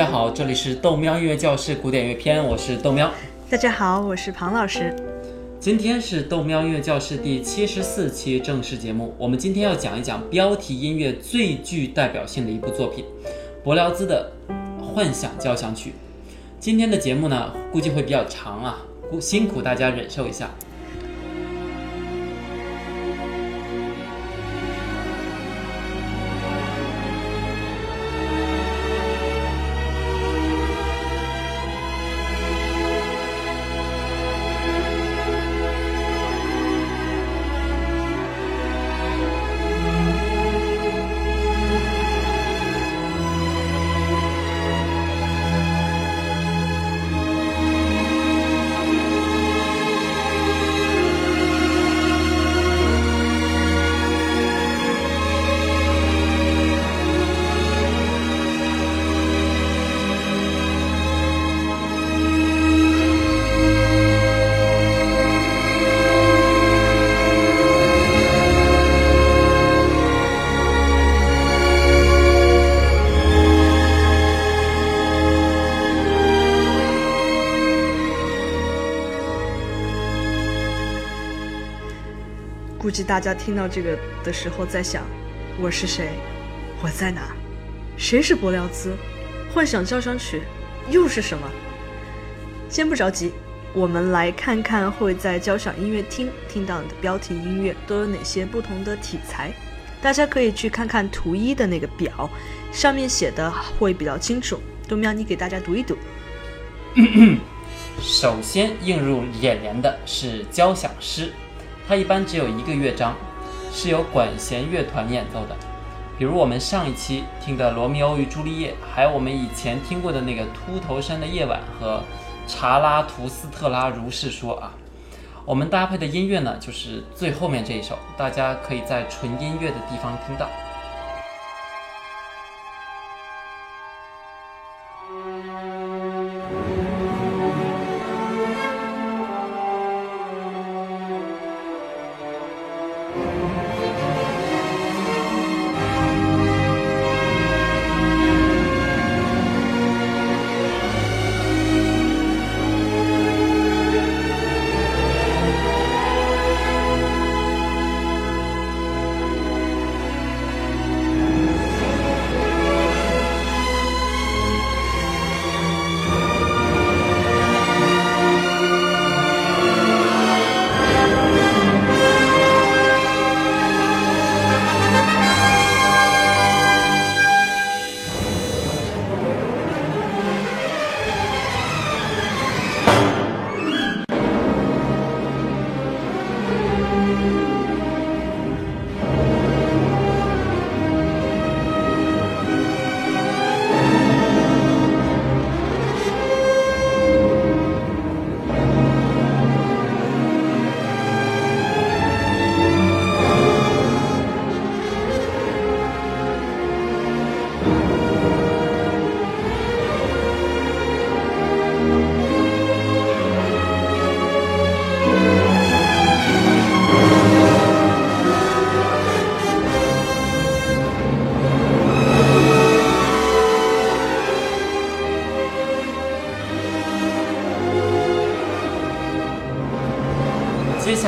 家好，这里是豆喵音乐教室古典乐篇，我是豆喵。大家好，我是庞老师。今天是豆喵音乐教室第七十四期正式节目，我们今天要讲一讲标题音乐最具代表性的一部作品——柏辽兹的《幻想交响曲》。今天的节目呢，估计会比较长啊，辛苦大家忍受一下。大家听到这个的时候在想：我是谁？我在哪？谁是柏辽兹？幻想交响曲又是什么？先不着急，我们来看看会在交响音乐厅听到的标题音乐都有哪些不同的题材。大家可以去看看图一的那个表，上面写的会比较清楚。豆喵，你给大家读一读。首先映入眼帘的是交响诗。它一般只有一个乐章，是由管弦乐团演奏的。比如我们上一期听的《罗密欧与朱丽叶》，还有我们以前听过的那个《秃头山的夜晚》和《查拉图斯特拉如是说》啊。我们搭配的音乐呢，就是最后面这一首，大家可以在纯音乐的地方听到。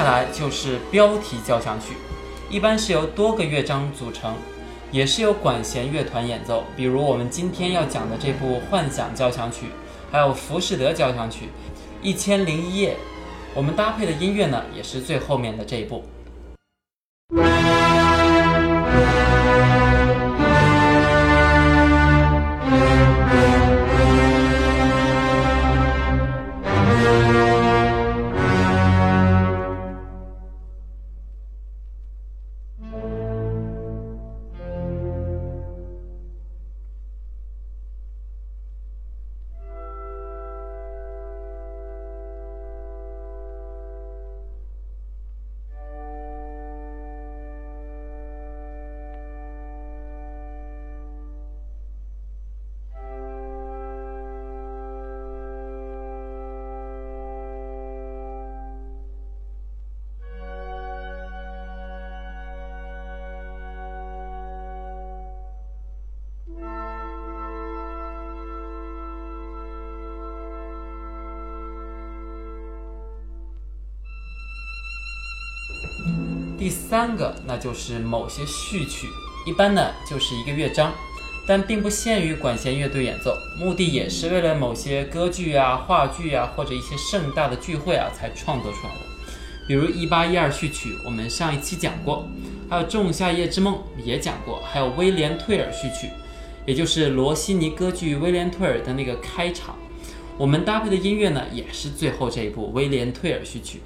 下来就是标题交响曲，一般是由多个乐章组成，也是由管弦乐团演奏。比如我们今天要讲的这部《幻想交响曲》，还有《浮士德交响曲》，《一千零一夜》，我们搭配的音乐呢，也是最后面的这一部。第三个那就是某些序曲，一般呢就是一个乐章，但并不限于管弦乐队演奏，目的也是为了某些歌剧啊、话剧啊或者一些盛大的聚会啊才创作出来的。比如一八一二序曲，我们上一期讲过，还有仲夏夜之梦也讲过，还有威廉退尔序曲，也就是罗西尼歌剧威廉退尔的那个开场。我们搭配的音乐呢，也是最后这一部威廉退尔序曲。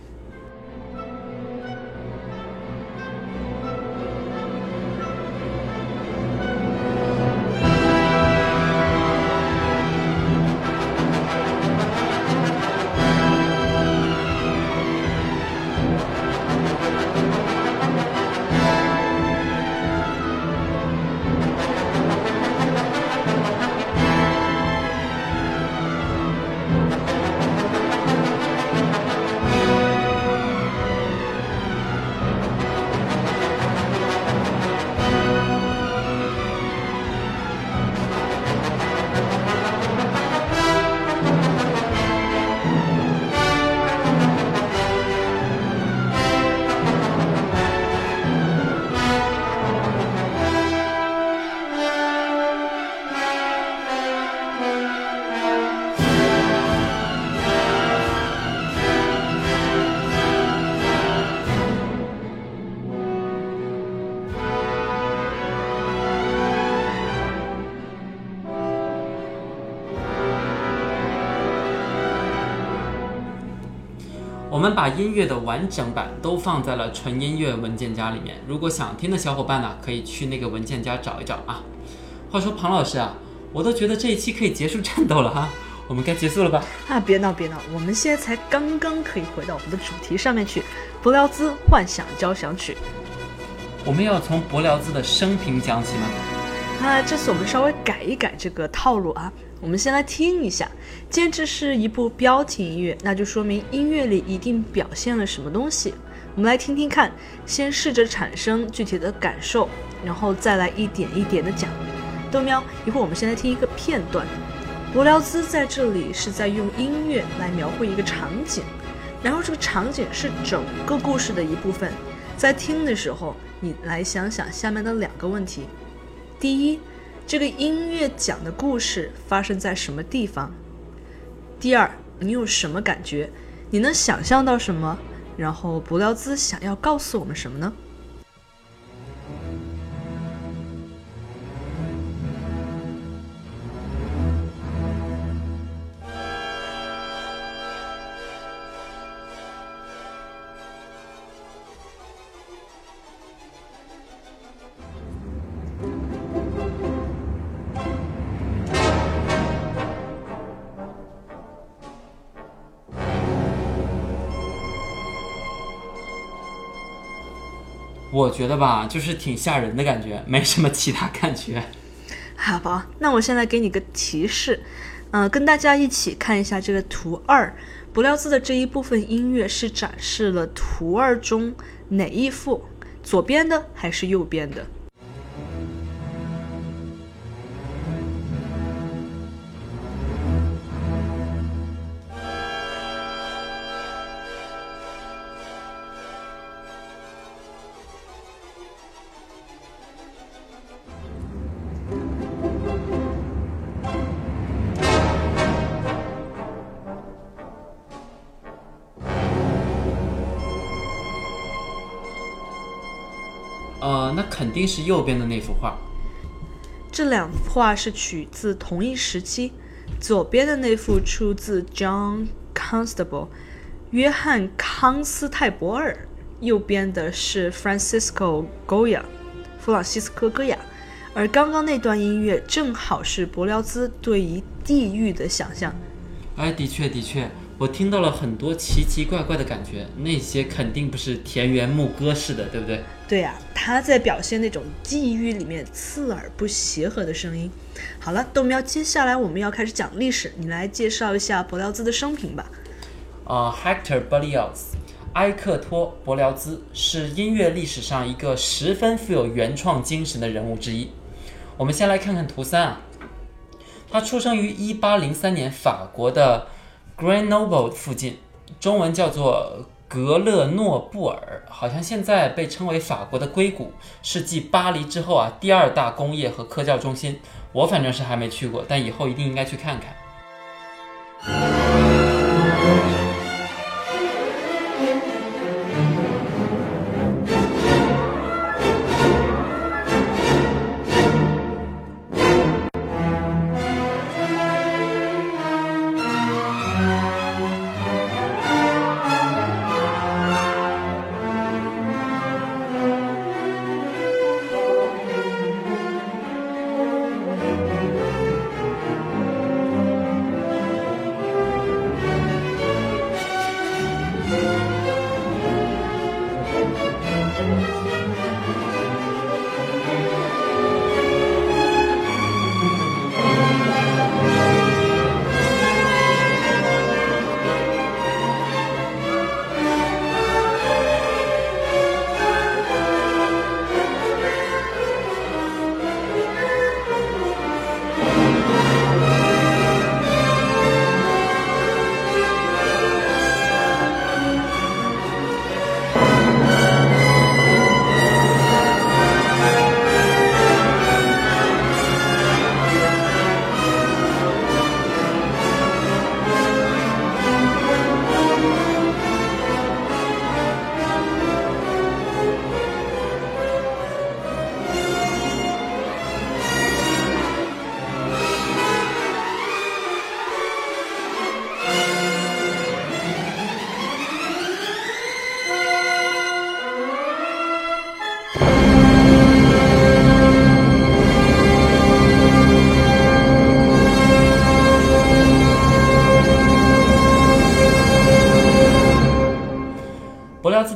们把音乐的完整版都放在了纯音乐文件夹里面，如果想听的小伙伴呢，可以去那个文件夹找一找啊。话说庞老师啊，我都觉得这一期可以结束战斗了哈，我们该结束了吧？啊，别闹别闹，我们现在才刚刚可以回到我们的主题上面去，柏辽兹幻想交响曲。我们要从柏辽兹的生平讲起吗？那，这次我们稍微改一改这个套路啊，我们先来听一下。既然这是一部标题音乐，那就说明音乐里一定表现了什么东西。我们来听听看，先试着产生具体的感受，然后再来一点一点的讲。豆喵，一会儿我们先来听一个片段。柏辽兹在这里是在用音乐来描绘一个场景，然后这个场景是整个故事的一部分。在听的时候，你来想想下面的两个问题。第一，这个音乐讲的故事发生在什么地方？第二，你有什么感觉？你能想象到什么？然后柏辽兹想要告诉我们什么呢？我觉得吧，就是挺吓人的感觉，没什么其他感觉。好吧，那我现在给你个提示，嗯、跟大家一起看一下这个图二。不料兹的这一部分音乐是展示了图二中哪一幅？左边的还是右边的？定是右边的那幅画。这两幅画是取自同一时期，左边的那幅出自 John Constable，约翰康斯泰伯尔，右边的是 Francisco Goya，弗朗西斯科戈雅。而刚刚那段音乐正好是柏辽兹对于地狱的想象。哎，的确的确，我听到了很多奇奇怪怪的感觉，那些肯定不是田园牧歌式的，对不对？对呀、他在表现那种地狱里面刺耳不协和的声音。好了，豆苗，接下来我们要开始讲历史，你来介绍一下伯辽兹的生平吧。呃，Hector Berlioz，埃克托·伯辽兹是音乐历史上一个十分富有原创精神的人物之一。我们先来看看图三啊，他出生于1803年法国的 Grenoble 附近，中文叫做格勒诺布尔，好像现在被称为法国的硅谷，是继巴黎之后啊第二大工业和科教中心。我反正是还没去过，但以后一定应该去看看。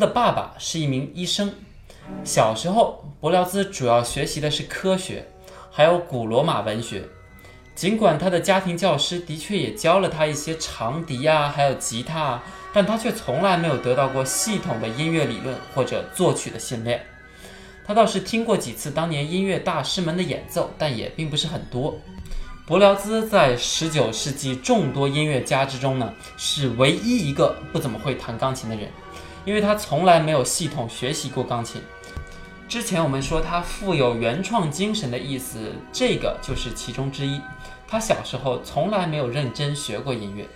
的爸爸是一名医生。小时候，伯辽兹主要学习的是科学，还有古罗马文学。尽管他的家庭教师的确也教了他一些长笛啊，还有吉他啊，但他却从来没有得到过系统的音乐理论或者作曲的训练。他倒是听过几次当年音乐大师们的演奏，但也并不是很多。伯辽兹在19世纪众多音乐家之中呢，是唯一一个不怎么会弹钢琴的人。因为他从来没有系统学习过钢琴。之前我们说他富有原创精神的意思，这个就是其中之一。他小时候从来没有认真学过音乐。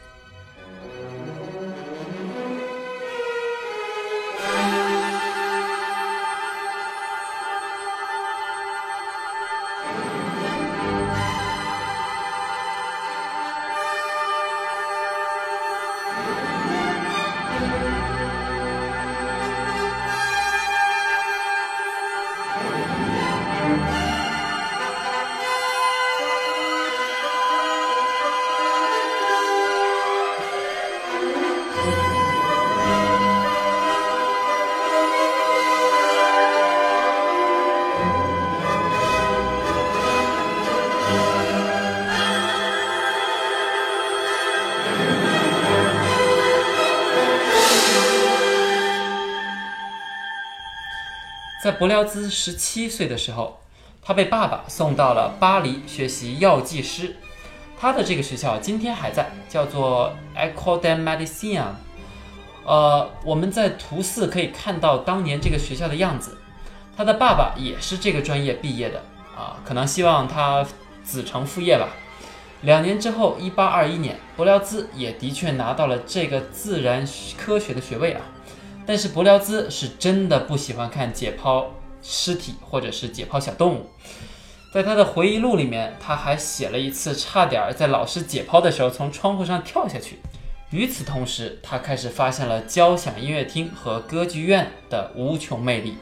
在伯辽兹十七岁的时候，他被爸爸送到了巴黎学习药剂师。他的这个学校今天还在，叫做 École de Medicine。呃，我们在图四可以看到当年这个学校的样子。他的爸爸也是这个专业毕业的啊，可能希望他子承父业吧。两年之后，一八二一年，伯辽兹也的确拿到了这个自然科学的学位啊。但是伯辽兹是真的不喜欢看解剖尸体或者是解剖小动物，在他的回忆录里面，他还写了一次差点在老师解剖的时候从窗户上跳下去。与此同时，他开始发现了交响音乐厅和歌剧院的无穷魅力。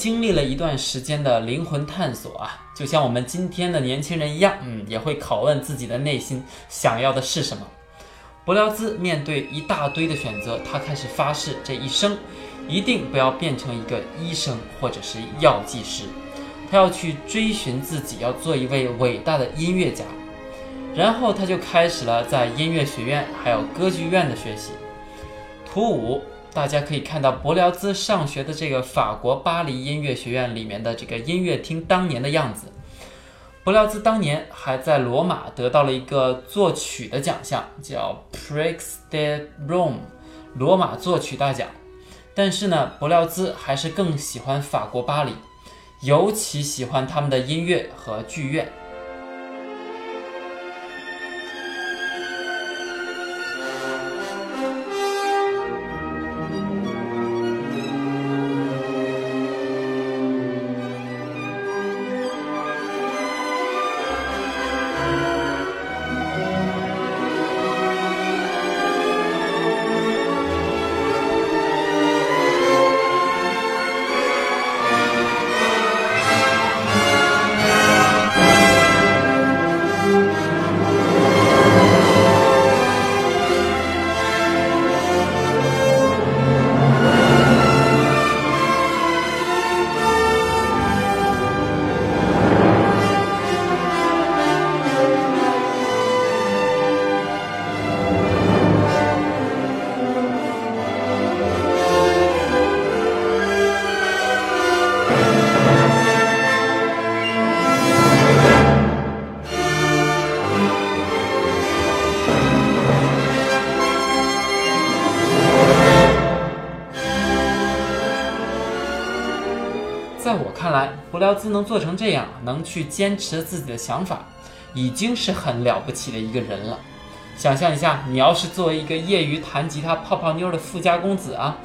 经历了一段时间的灵魂探索啊，就像我们今天的年轻人一样，嗯，也会拷问自己的内心想要的是什么。柏辽兹面对一大堆的选择，他开始发誓这一生一定不要变成一个医生或者是药剂师，他要去追寻自己，要做一位伟大的音乐家。然后他就开始了在音乐学院还有歌剧院的学习。图五，大家可以看到柏辽兹上学的这个法国巴黎音乐学院里面的这个音乐厅当年的样子。柏辽兹当年还在罗马得到了一个作曲的奖项，叫 Prix de Rome，罗马作曲大奖。但是呢，柏辽兹还是更喜欢法国巴黎，尤其喜欢他们的音乐和剧院。兹能做成这样，能去坚持自己的想法，已经是很了不起的一个人了。想象一下，你要是作为一个业余弹吉他、泡泡妞的富家公子啊，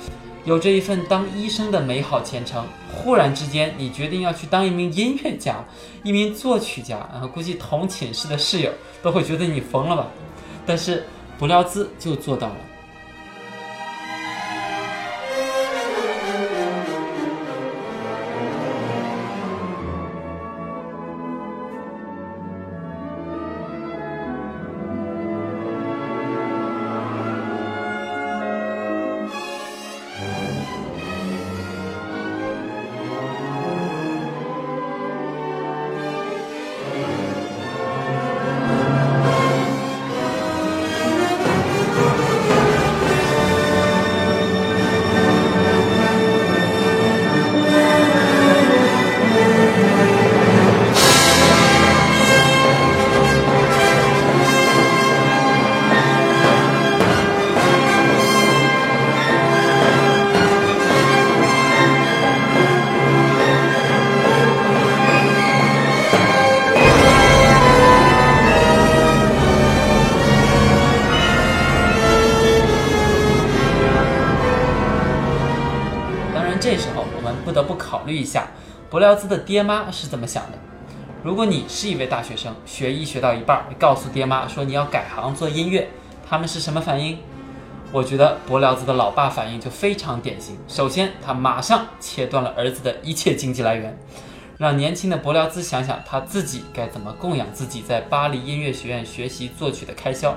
有着一份当医生的美好前程，忽然之间你决定要去当一名音乐家、一名作曲家，啊，估计同寝室的室友都会觉得你疯了吧？但是柏辽兹就做到了。伯辽兹的爹妈是怎么想的。如果你是一位大学生，学医学到一半，告诉爹妈说你要改行做音乐，他们是什么反应？我觉得伯辽兹的老爸反应就非常典型。首先，他马上切断了儿子的一切经济来源，让年轻的伯辽兹想想他自己该怎么供养自己在巴黎音乐学院学习作曲的开销。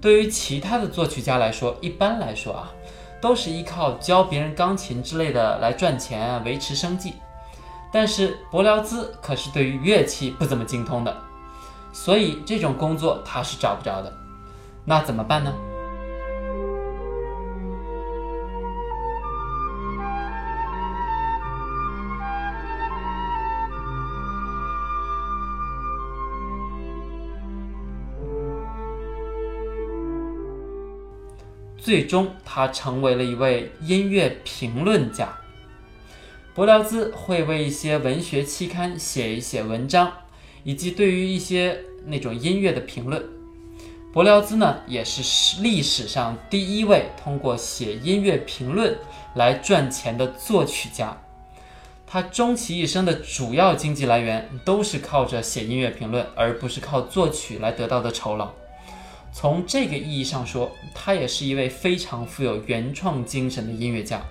对于其他的作曲家来说，一般来说啊，都是依靠教别人钢琴之类的来赚钱维持生计。但是伯辽兹可是对于乐器不怎么精通的，所以这种工作他是找不着的。那怎么办呢？最终，他成为了一位音乐评论家。柏辽兹会为一些文学期刊写一写文章，以及对于一些那种音乐的评论。柏辽兹呢，也是历史上第一位通过写音乐评论来赚钱的作曲家。他终其一生的主要经济来源都是靠着写音乐评论，而不是靠作曲来得到的酬劳。从这个意义上说，他也是一位非常富有原创精神的音乐家。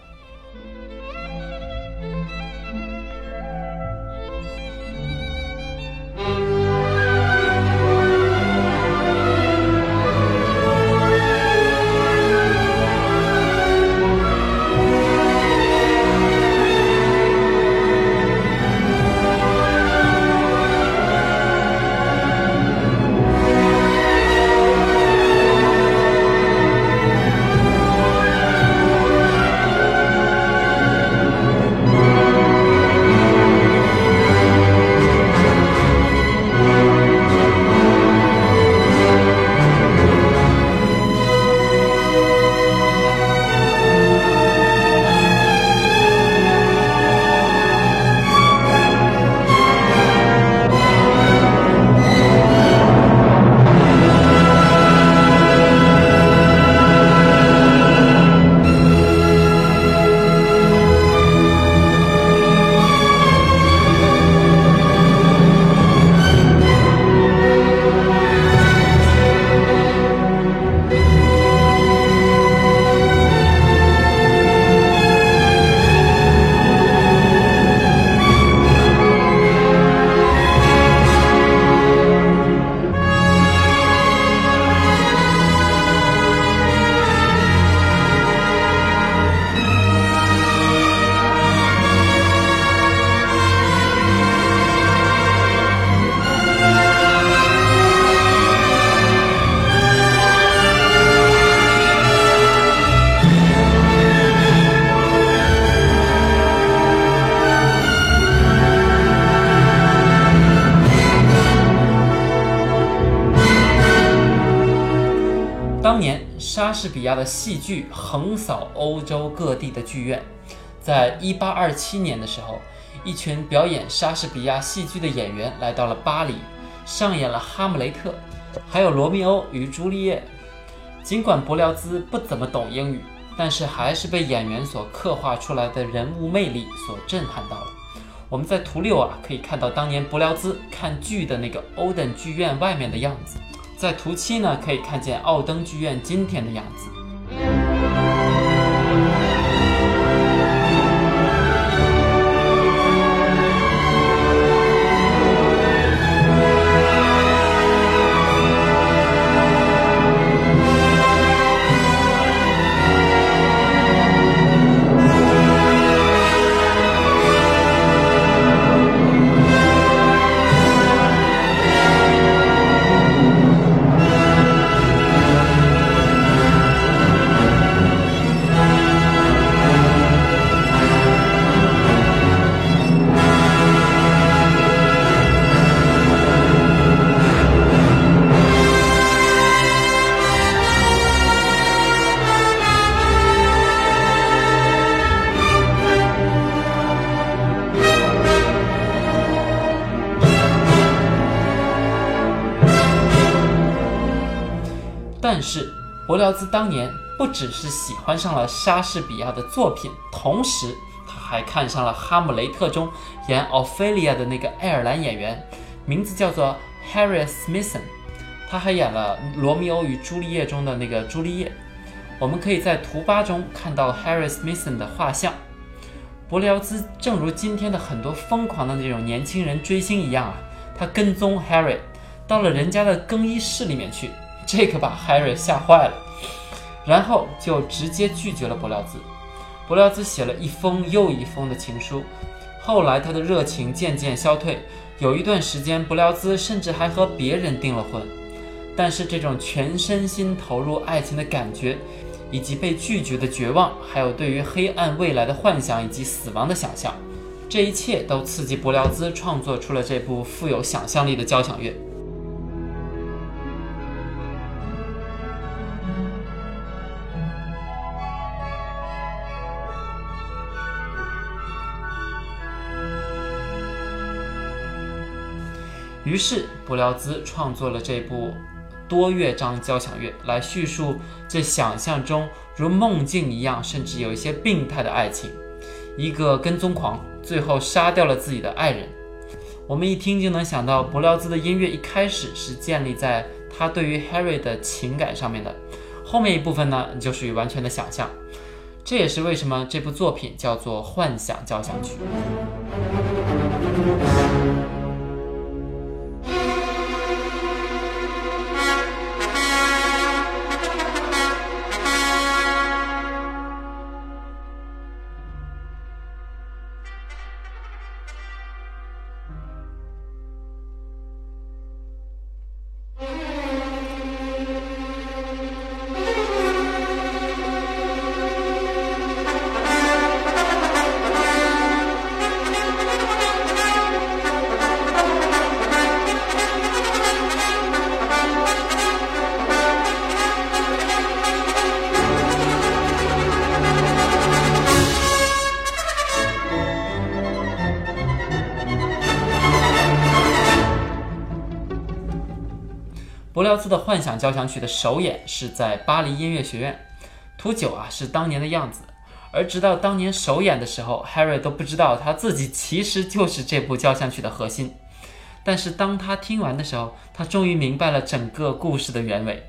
亚的戏剧横扫欧洲各地的剧院，在一八二七年的时候，一群表演莎士比亚戏剧的演员来到了巴黎，上演了《哈姆雷特》，还有《罗密欧与朱丽叶》。尽管柏辽兹不怎么懂英语，但是还是被演员所刻画出来的人物魅力所震撼到了。我们在图六啊可以看到当年柏辽兹看剧的那个欧登剧院外面的样子。在图七呢，可以看见奥登剧院今天的样子。但是，伯辽兹当年不只是喜欢上了莎士比亚的作品，同时他还看上了《哈姆雷特》中演奥菲利亚的那个爱尔兰演员，名字叫做 Harry Smithson。他还演了《罗密欧与朱丽叶》中的那个朱丽叶。我们可以在图八中看到 Harry Smithson 的画像。伯辽兹正如今天的很多疯狂的那种年轻人追星一样啊，他跟踪 Harry 到了人家的更衣室里面去。这可把 Harry 吓坏了，然后就直接拒绝了柏辽兹。柏辽兹写了一封又一封的情书，后来他的热情渐渐消退，有一段时间，柏辽兹甚至还和别人订了婚。但是这种全身心投入爱情的感觉，以及被拒绝的绝望，还有对于黑暗未来的幻想以及死亡的想象，这一切都刺激柏辽兹创作出了这部富有想象力的交响乐。于是，柏辽兹创作了这部多乐章交响乐，来叙述这想象中如梦境一样，甚至有一些病态的爱情。一个跟踪狂最后杀掉了自己的爱人。我们一听就能想到，柏辽兹的音乐一开始是建立在他对于 Harry 的情感上面的，后面一部分呢就属于完全的想象。这也是为什么这部作品叫做幻想交响曲。柏辽兹的幻想交响曲的首演是在巴黎音乐学院，图九啊是当年的样子，而直到当年首演的时候，Harry 都不知道他自己其实就是这部交响曲的核心。但是当他听完的时候，他终于明白了整个故事的原委。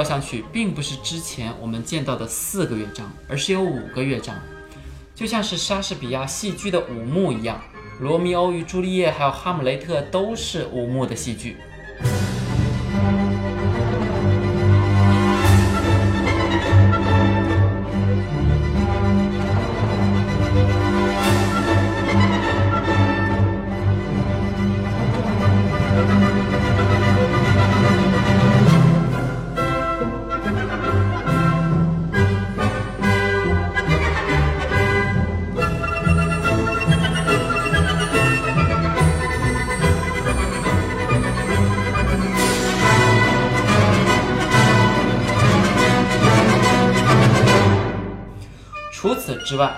交响曲并不是之前我们见到的四个乐章，而是有五个乐章，就像是莎士比亚戏剧的五幕一样，《罗密欧与朱丽叶》还有《哈姆雷特》都是五幕的戏剧。之外，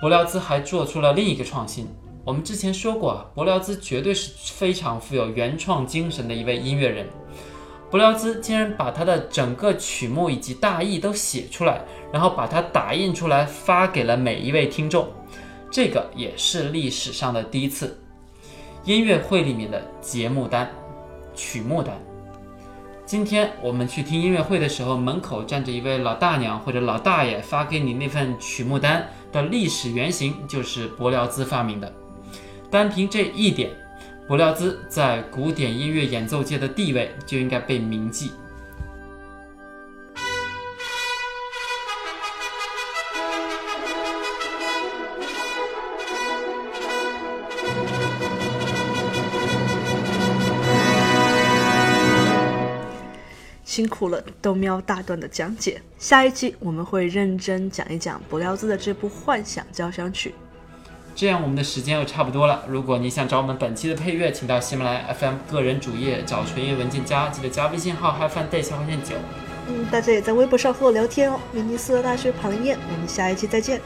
柏辽兹还做出了另一个创新。我们之前说过啊，柏辽兹绝对是非常富有原创精神的一位音乐人。柏辽兹竟然把他的整个曲目以及大意都写出来，然后把它打印出来发给了每一位听众，这个也是历史上的第一次。音乐会里面的节目单、曲目单。今天我们去听音乐会的时候，门口站着一位老大娘或者老大爷，发给你那份曲目单的历史原型就是伯辽兹发明的。单凭这一点，伯辽兹在古典音乐演奏界的地位就应该被铭记。辛苦了，豆喵大段的讲解。下一期我们会认真讲一讲柏辽兹的这部《幻想交响曲》。这样我们的时间又差不多了。如果你想找我们本期的配乐，请到喜马拉雅 FM 个人主页找纯音文件夹，记得加微信号 HiFiNday 下划线九。嗯，大家也在微博上和我聊天哦。威尼斯大学庞燕，我们下一期再见。